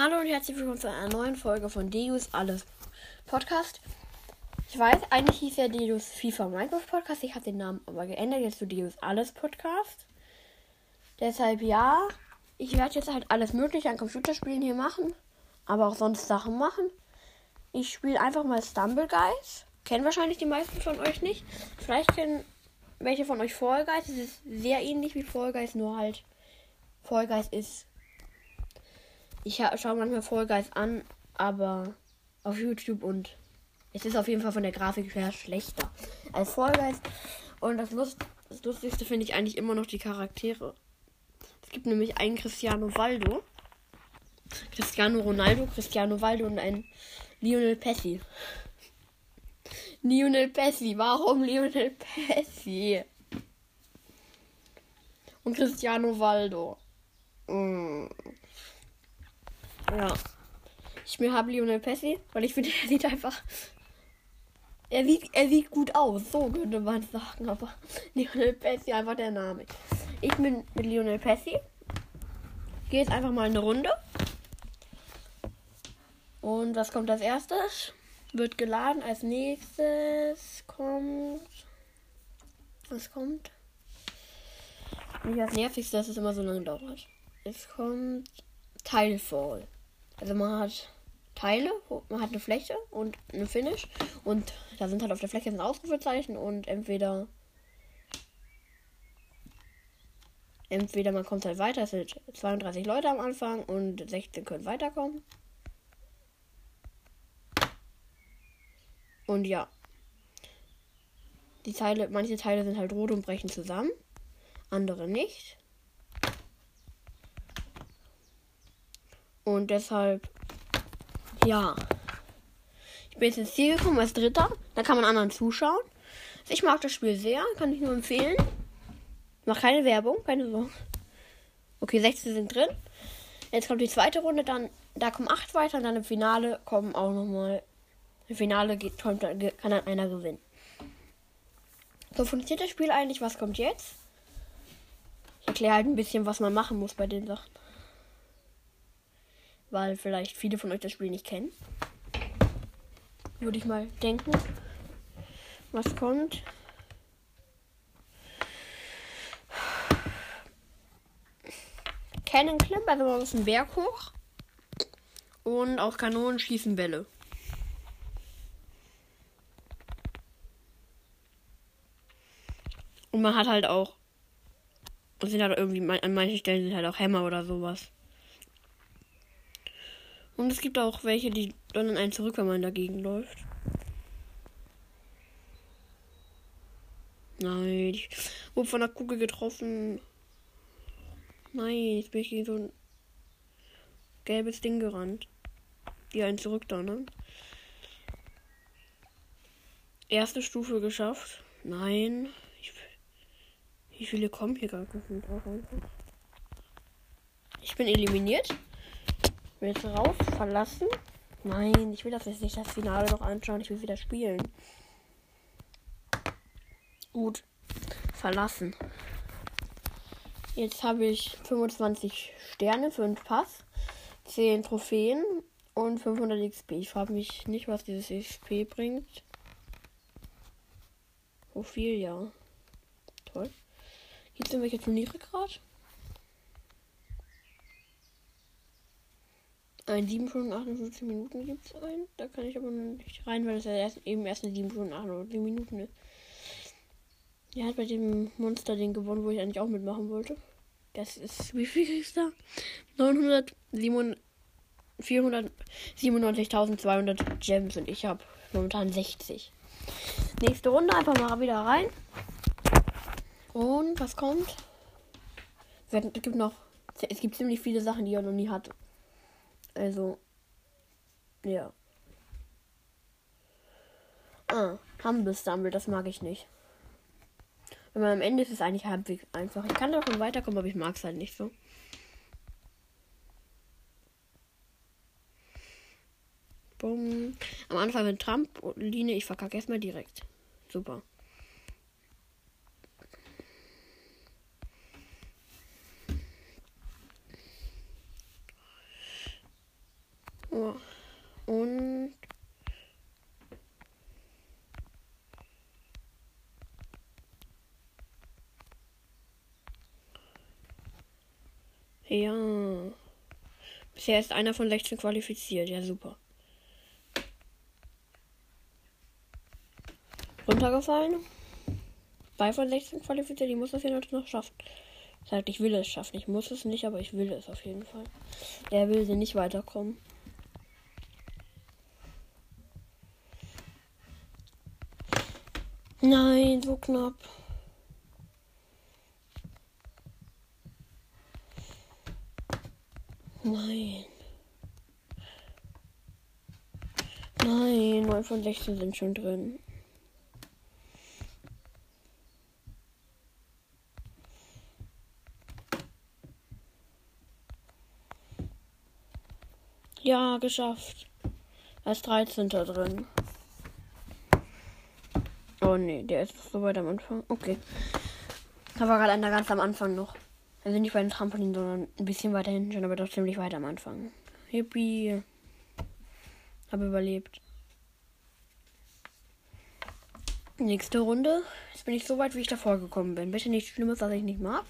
Hallo und herzlich willkommen zu einer neuen Folge von Deus Alles Podcast. Ich weiß, eigentlich hieß ja Deus FIFA Minecraft Podcast. Ich habe den Namen aber geändert jetzt zu Deus Alles Podcast. Deshalb ja, ich werde jetzt halt alles Mögliche an Computerspielen hier machen, aber auch sonst Sachen machen. Ich spiele einfach mal Stumble Guys. Kennen wahrscheinlich die meisten von euch nicht. Vielleicht kennen welche von euch Fall Guys. Es ist sehr ähnlich wie Fall Guys, nur halt Fall Guys ist ich schaue manchmal Fall Guys an, aber auf YouTube und es ist auf jeden Fall von der Grafik her schlechter als Fall Guys. Und das, Lust, das Lustigste finde ich eigentlich immer noch die Charaktere. Es gibt nämlich einen Cristiano Valdo, Cristiano Ronaldo, Cristiano Valdo und einen Lionel Pessi. Lionel Pessi, warum Lionel Pessi? Und Cristiano Valdo. Mm. Ja. Ich mir habe Lionel Pessi, weil ich finde, er sieht einfach. Er sieht, er sieht gut aus, so könnte man sagen, aber Lionel Pessi einfach der Name. Ich bin mit Lionel Pessi. Gehe jetzt einfach mal eine Runde. Und was kommt als erstes? Wird geladen. Als nächstes kommt. Was kommt? Nicht als nervigste, dass es immer so lange dauert. Es kommt Teilfall. Also man hat Teile, man hat eine Fläche und eine Finish und da sind halt auf der Fläche ein Ausrufezeichen und entweder entweder man kommt halt weiter, es sind 32 Leute am Anfang und 16 können weiterkommen. Und ja. Die Teile, manche Teile sind halt rot und brechen zusammen, andere nicht. Und deshalb, ja. Ich bin jetzt ins Ziel gekommen als Dritter. Da kann man anderen zuschauen. Ich mag das Spiel sehr, kann ich nur empfehlen. Mach keine Werbung, keine Sorge. Okay, 16 sind drin. Jetzt kommt die zweite Runde, dann da kommen 8 weiter und dann im Finale kommen auch nochmal. Im Finale geht, kann dann einer gewinnen. So funktioniert das Spiel eigentlich. Was kommt jetzt? Ich erkläre halt ein bisschen, was man machen muss bei den Sachen weil vielleicht viele von euch das Spiel nicht kennen. Würde ich mal denken. Was kommt? Cannon Climb, also man muss einen Berg hoch. Und aus Kanonen schießen Bälle. Und man hat halt auch. Sind halt irgendwie, an manchen Stellen sind halt auch Hämmer oder sowas. Und es gibt auch welche, die donnern einen zurück, wenn man dagegen läuft. Nein, ich wurde von der Kugel getroffen. Nein, jetzt bin ich gegen so ein gelbes Ding gerannt. Die einen zurückdonnern. Erste Stufe geschafft. Nein. Ich, wie viele kommen hier gar nicht? Ich bin eliminiert. Jetzt raus, verlassen. Nein, ich will das jetzt nicht das Finale noch anschauen. Ich will wieder spielen. Gut. Verlassen. Jetzt habe ich 25 Sterne, 5 Pass, 10 Trophäen und 500 XP. Ich frage mich nicht, was dieses XP bringt. Viel, ja. Toll. Gibt es irgendwelche Turniere gerade? Ein 7 Stunden 58 Minuten gibt es ein. Da kann ich aber nicht rein, weil es ja erst, eben erst eine 7 Stunden 58 Minuten ist. Er hat bei dem Monster den gewonnen, wo ich eigentlich auch mitmachen wollte. Das ist, wie viel ist da? 497.200 Gems und ich habe momentan 60. Nächste Runde einfach mal wieder rein. Und was kommt? Es gibt noch. Es gibt ziemlich viele Sachen, die er noch nie hatte. Also, ja. Ah, Humble Stumble, das mag ich nicht. Aber am Ende ist es eigentlich halbwegs einfach. Ich kann davon weiterkommen, aber ich mag es halt nicht so. Bumm. Am Anfang mit Trampoline, ich verkacke erstmal direkt. Super. Oh. Und. Ja. Bisher ist einer von 16 qualifiziert. Ja, super. Runtergefallen. Bei von 16 qualifiziert. Die muss das hier noch schaffen. Heißt, ich will es schaffen. Ich muss es nicht, aber ich will es auf jeden Fall. Der will sie nicht weiterkommen. Nein, so knapp. Nein. Nein, 9 von 16 sind schon drin. Ja, geschafft. Als 13. drin. Oh nee, der ist so weit am Anfang. Okay. Da war gerade einer ganz am Anfang noch. Also nicht bei den Trampolin, sondern ein bisschen weiter hinten schon, aber doch ziemlich weit am Anfang. Hippie. Hab überlebt. Nächste Runde. Jetzt bin ich so weit, wie ich davor gekommen bin. Bitte nichts Schlimmes, was ich nicht mag.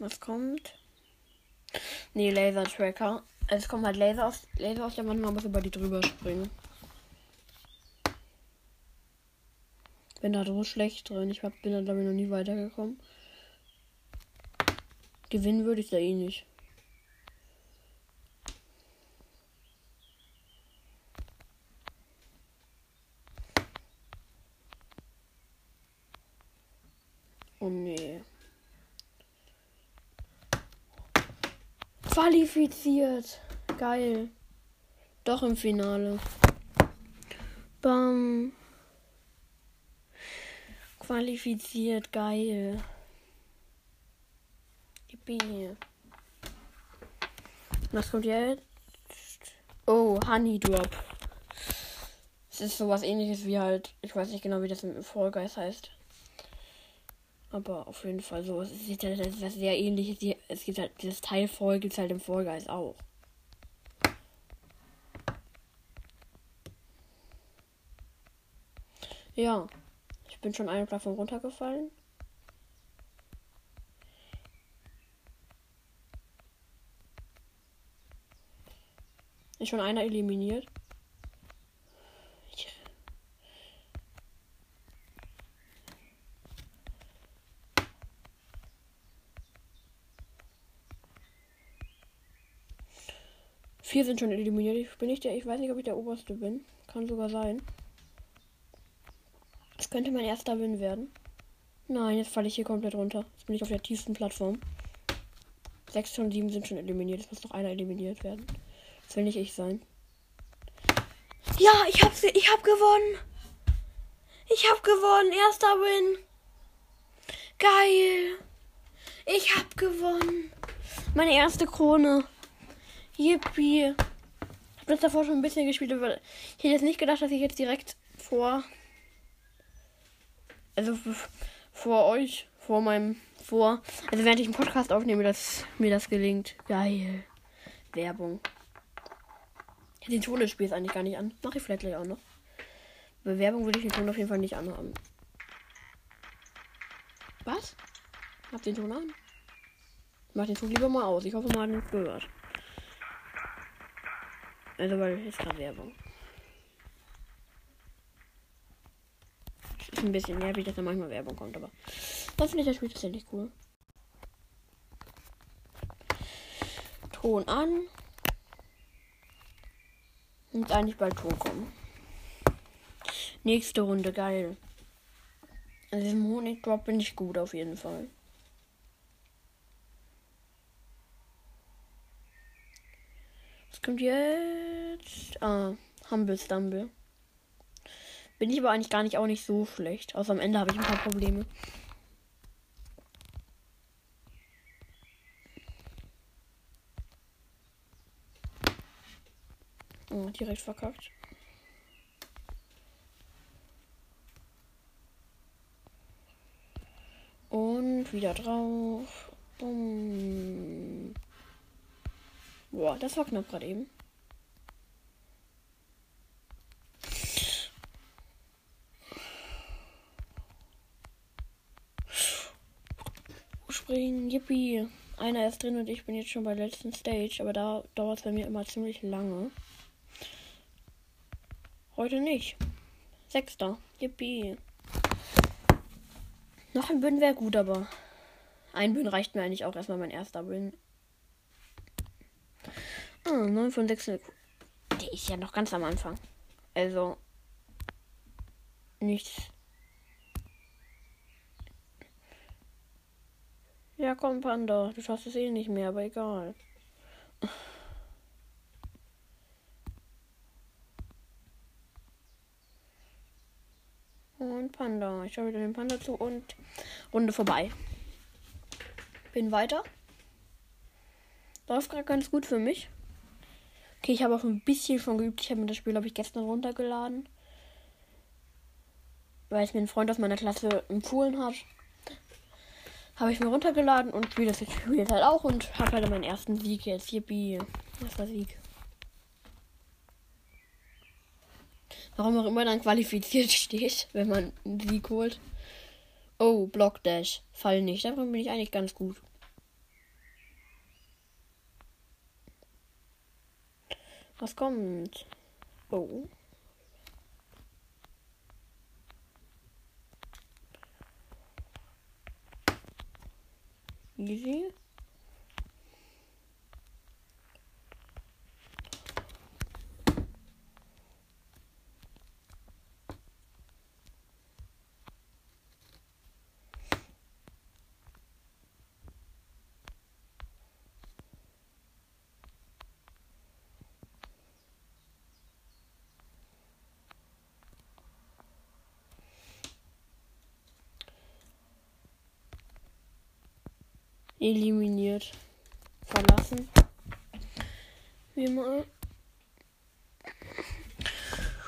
Was kommt? Nee, Laser Tracker. Es kommt halt Laser aus, Laser aus der Wand, man muss über die drüber springen. Bin da so schlecht drin. Ich hab, bin da glaube ich noch nie weitergekommen. Gewinnen würde ich da eh nicht. Oh nee. Qualifiziert. Geil. Doch im Finale. Bam. Qualifiziert. Geil. Yippie. Was kommt jetzt? Oh, Honey Drop. Es ist sowas ähnliches wie halt, ich weiß nicht genau, wie das im Guys heißt. Aber auf jeden Fall so. Es ist halt etwas sehr ähnliches. Es gibt halt dieses Teil voll, gibt halt im Guys auch. Ja. Bin schon eine Plattform runtergefallen. Ist schon einer eliminiert. Vier sind schon eliminiert. Ich bin nicht der, ich weiß nicht, ob ich der oberste bin. Kann sogar sein. Könnte mein erster Win werden. Nein, jetzt falle ich hier komplett runter. Jetzt bin ich auf der tiefsten Plattform. Sechs von sieben sind schon eliminiert. Es muss noch einer eliminiert werden. Das will nicht ich sein. Ja, ich hab, ich hab gewonnen. Ich hab gewonnen. Erster Win. Geil. Ich hab gewonnen. Meine erste Krone. Yippie. Ich habe das davor schon ein bisschen gespielt, aber ich hätte jetzt nicht gedacht, dass ich jetzt direkt vor. Also vor euch, vor meinem. Vor. Also während ich einen Podcast aufnehme, dass mir das gelingt. Geil. Werbung. Den Ton des Spiels eigentlich gar nicht an. Mache ich vielleicht gleich auch noch. Bewerbung würde ich den Ton auf jeden Fall nicht anhaben. Was? Hab den Ton an? Mach den Ton lieber mal aus. Ich hoffe, man hat ihn gehört. Also, weil ist gerade Werbung. Ist ein bisschen nervig, dass da manchmal Werbung kommt, aber das finde ich das Spiel tatsächlich cool. Ton an. Und eigentlich bald Ton kommen. Nächste Runde, geil. Also im Honigdrop bin ich gut auf jeden Fall. Was kommt jetzt? Ah, Humble Stumble. Bin ich aber eigentlich gar nicht auch nicht so schlecht. Außer am Ende habe ich ein paar Probleme. Oh, direkt verkackt. Und wieder drauf. Bumm. Boah, das war knapp gerade eben. Springen, yippie. Einer ist drin und ich bin jetzt schon bei der letzten Stage, aber da dauert es bei mir immer ziemlich lange. Heute nicht. Sechster. Yippie. Noch ein Bin wäre gut, aber ein Bin reicht mir eigentlich auch erstmal mein erster Bin. Ah, 9 von 6. Der ist ja noch ganz am Anfang. Also. Nichts. Ja, komm, Panda. Du schaffst es eh nicht mehr, aber egal. Und Panda. Ich schaue wieder den Panda zu und Runde vorbei. Bin weiter. Läuft gerade ganz gut für mich. Okay, ich habe auch ein bisschen schon geübt. Ich habe mir das Spiel, glaube ich, gestern runtergeladen. Weil es mir ein Freund aus meiner Klasse empfohlen hat. Habe ich mir runtergeladen und spiele das jetzt halt auch und habe halt meinen ersten Sieg jetzt. Yippie. Erster Sieg. Warum auch immer dann qualifiziert steht, wenn man einen Sieg holt. Oh, Block Dash. Fall nicht. Davon bin ich eigentlich ganz gut. Was kommt? Oh. Easy. Eliminiert. Verlassen. Wie mal.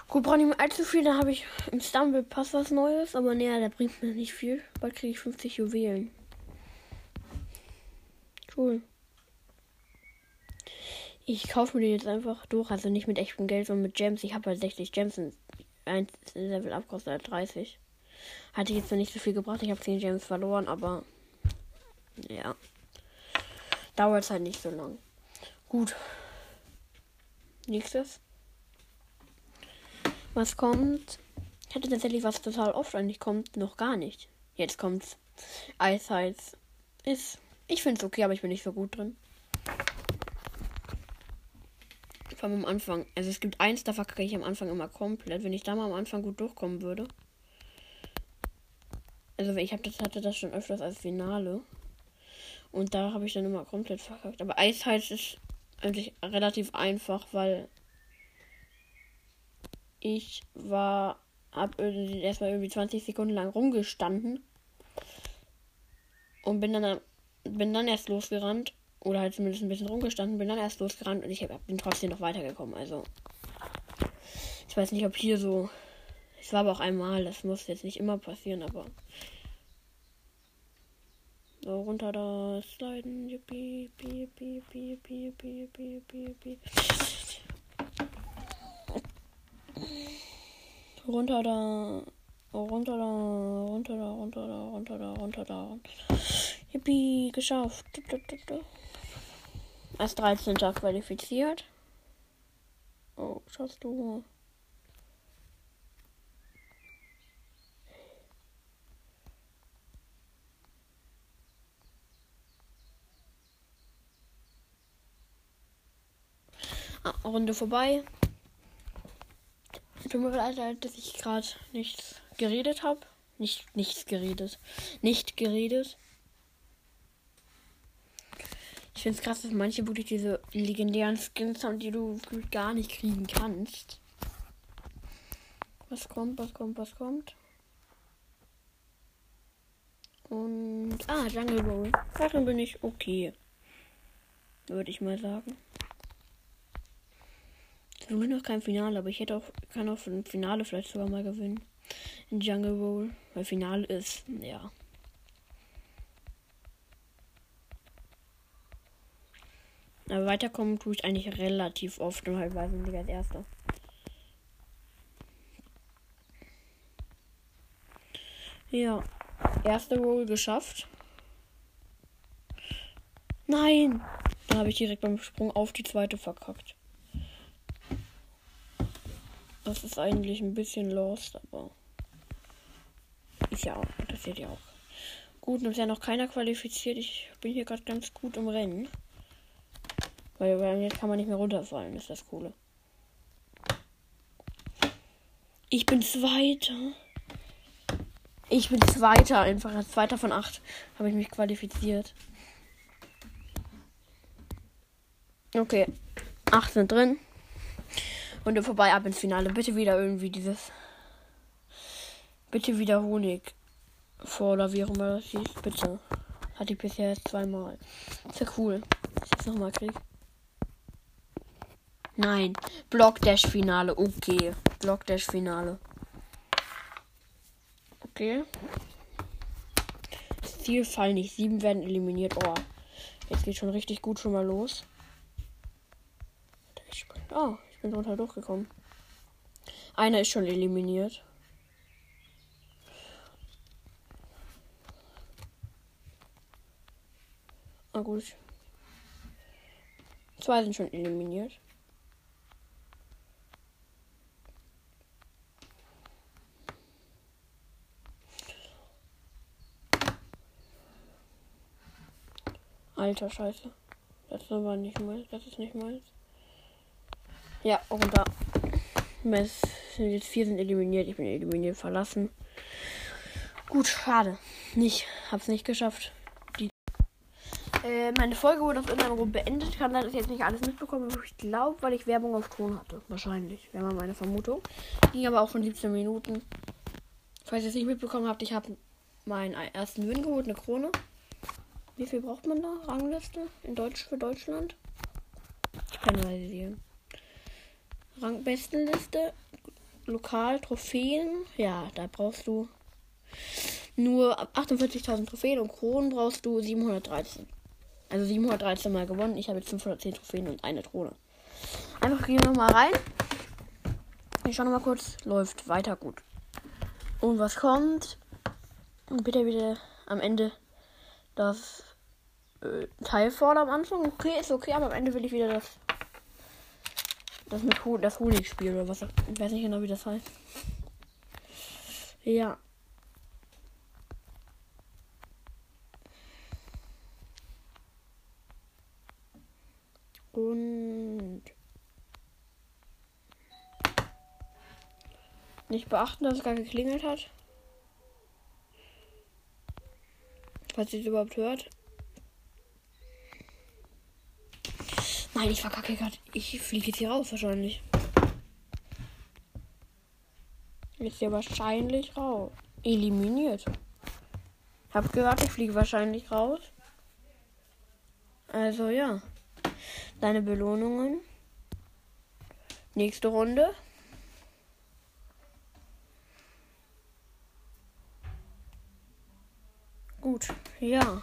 Gut, brauche nicht mehr allzu viel. Da habe ich im Stumble Pass was Neues. Aber näher, der bringt mir nicht viel. Bald kriege ich 50 Juwelen. Cool. Ich kaufe mir den jetzt einfach durch. Also nicht mit echtem Geld, sondern mit Gems. Ich habe halt 60 Gems 1 Level up kostet 30. Hatte jetzt noch nicht so viel gebracht. Ich habe 10 Gems verloren, aber ja. Dauert halt nicht so lang. Gut. Nächstes. Was kommt? Ich hatte tatsächlich was total oft eigentlich kommt, noch gar nicht. Jetzt kommt's. Eyesight ist. Ich finde es okay, aber ich bin nicht so gut drin. Vor allem am Anfang. Also es gibt eins, da verkacke ich am Anfang immer komplett. Wenn ich da mal am Anfang gut durchkommen würde. Also ich habe das hatte das schon öfters als Finale. Und da habe ich dann immer komplett verkackt. Aber Eisheiz ist eigentlich relativ einfach, weil ich war, hab erstmal irgendwie 20 Sekunden lang rumgestanden und bin dann, bin dann erst losgerannt oder halt zumindest ein bisschen rumgestanden, bin dann erst losgerannt und ich hab, bin trotzdem noch weitergekommen. Also ich weiß nicht, ob hier so, es war aber auch einmal, das muss jetzt nicht immer passieren, aber so, runter da, sliden. Yippie, yippie, yippie, yippie, yippie, yippie, yippie, yippie. Runter da, runter da, runter da, runter da, runter da, runter da. Yippie, geschafft. Als 13. qualifiziert. Oh, schaffst du. Runde vorbei. Tut mir leid, dass ich gerade nichts geredet habe. Nicht, nichts geredet. Nicht geredet. Ich finde es krass, dass manche wirklich diese legendären Skins haben, die du gar nicht kriegen kannst. Was kommt, was kommt, was kommt? Und. Ah, Jungle Roll. Darin bin ich okay. Würde ich mal sagen. Für mich noch kein Finale, aber ich hätte auch, kann auch ein Finale vielleicht sogar mal gewinnen. In Jungle Bowl. Weil Finale ist, ja. Aber weiterkommen tue ich eigentlich relativ oft und halt weiß ich als Erster. Ja. Erste Roll geschafft. Nein! Da habe ich direkt beim Sprung auf die zweite verkackt. Das ist eigentlich ein bisschen lost, aber ist ja auch, interessiert ja auch. Gut, und ist ja noch keiner qualifiziert. Ich bin hier gerade ganz gut im Rennen. Weil, weil jetzt kann man nicht mehr runterfallen, ist das Coole. Ich bin Zweiter. Ich bin Zweiter, einfach als Zweiter von acht habe ich mich qualifiziert. Okay, acht sind drin. Und vorbei ab ins Finale. Bitte wieder irgendwie dieses. Bitte wieder Honig. Vor oder wie auch immer das hieß. Bitte. Hatte ich bisher jetzt zweimal. Ist ja cool. Ich jetzt nochmal krieg. Nein. Block Dash Finale. Okay. Block Dash Finale. Okay. Ziel fallen nicht. Sieben werden eliminiert. Oh. Jetzt geht schon richtig gut schon mal los. Oh, bin drunter durchgekommen. Einer ist schon eliminiert. Ah gut. Zwei sind schon eliminiert. Alter Scheiße. Das ist aber nicht mal. Das ist nicht meins. Ja, runter. Es sind jetzt vier sind eliminiert. Ich bin eliminiert verlassen. Gut, schade. Nicht. Hab's nicht geschafft. Die äh, meine Folge wurde auf irgendeinem Grund beendet. Kann sein, dass jetzt nicht alles mitbekommen aber ich glaube, weil ich Werbung auf Ton hatte. Wahrscheinlich. Wäre mal meine Vermutung. Ging aber auch von 17 Minuten. Falls ihr es nicht mitbekommen habt, ich habe meinen ersten Win geholt, eine Krone. Wie viel braucht man da? Rangliste in Deutsch für Deutschland? Ich kann realisieren. Rangbestenliste. Lokal Trophäen. Ja, da brauchst du nur 48.000 Trophäen und Kronen brauchst du 713. Also 713 mal gewonnen. Ich habe jetzt 510 Trophäen und eine Krone. Einfach gehen wir nochmal rein. Ich schaue nochmal kurz. Läuft weiter gut. Und was kommt? Und bitte wieder am Ende das äh, Teilvorder am Anfang. Okay, ist okay, aber am Ende will ich wieder das das mit Ho das Honigspiel oder was. Ich weiß nicht genau, wie das heißt. Ja. Und nicht beachten, dass es gar geklingelt hat. Falls ihr es überhaupt hört. Nein, ich verkacke gerade. Ich fliege jetzt hier raus wahrscheinlich. Jetzt hier wahrscheinlich raus. Eliminiert. Hab gehört, ich fliege wahrscheinlich raus. Also ja. Deine Belohnungen. Nächste Runde. Gut, ja.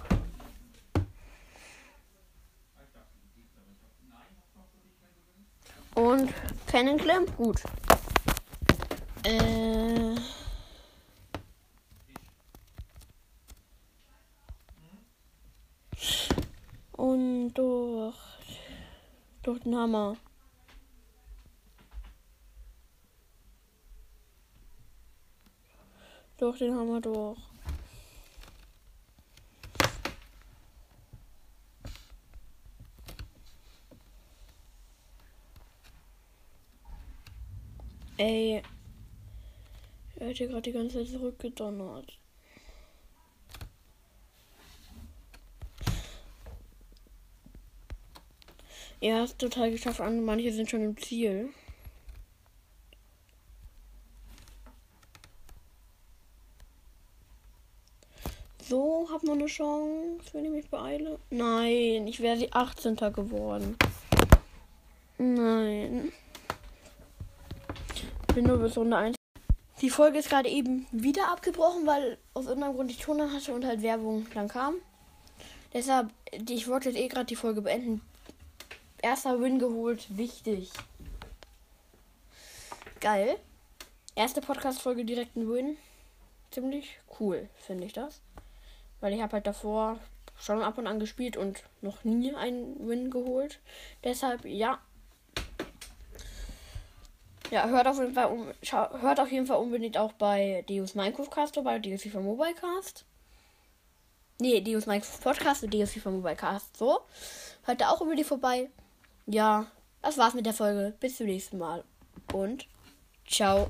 Und Pennenclamp, gut. Äh. Und durch, durch den Hammer. Durch den Hammer durch. Ey. Er hat hier gerade die ganze Zeit zurückgedonnert. Er ist total geschafft an, manche sind schon im Ziel. So, hab noch eine Chance, wenn ich mich beeile. Nein, ich wäre die 18. geworden. Nein nur bis Runde 1. Die Folge ist gerade eben wieder abgebrochen, weil aus irgendeinem Grund ich Ton hatte und halt Werbung dann kam. Deshalb, ich wollte jetzt eh gerade die Folge beenden. Erster Win geholt. Wichtig. Geil. Erste Podcast-Folge direkt ein Win. Ziemlich cool, finde ich das. Weil ich habe halt davor schon ab und an gespielt und noch nie einen Win geholt. Deshalb, ja. Ja, hört auf jeden Fall, um, hört auf jeden Fall unbedingt auch bei Deus Minecraft Cast bei Deus FIFA Mobile Cast. Nee, Deus Minecraft Podcast und Deus FIFA Mobile Cast. So. Hört da auch unbedingt vorbei. Ja, das war's mit der Folge. Bis zum nächsten Mal. Und ciao.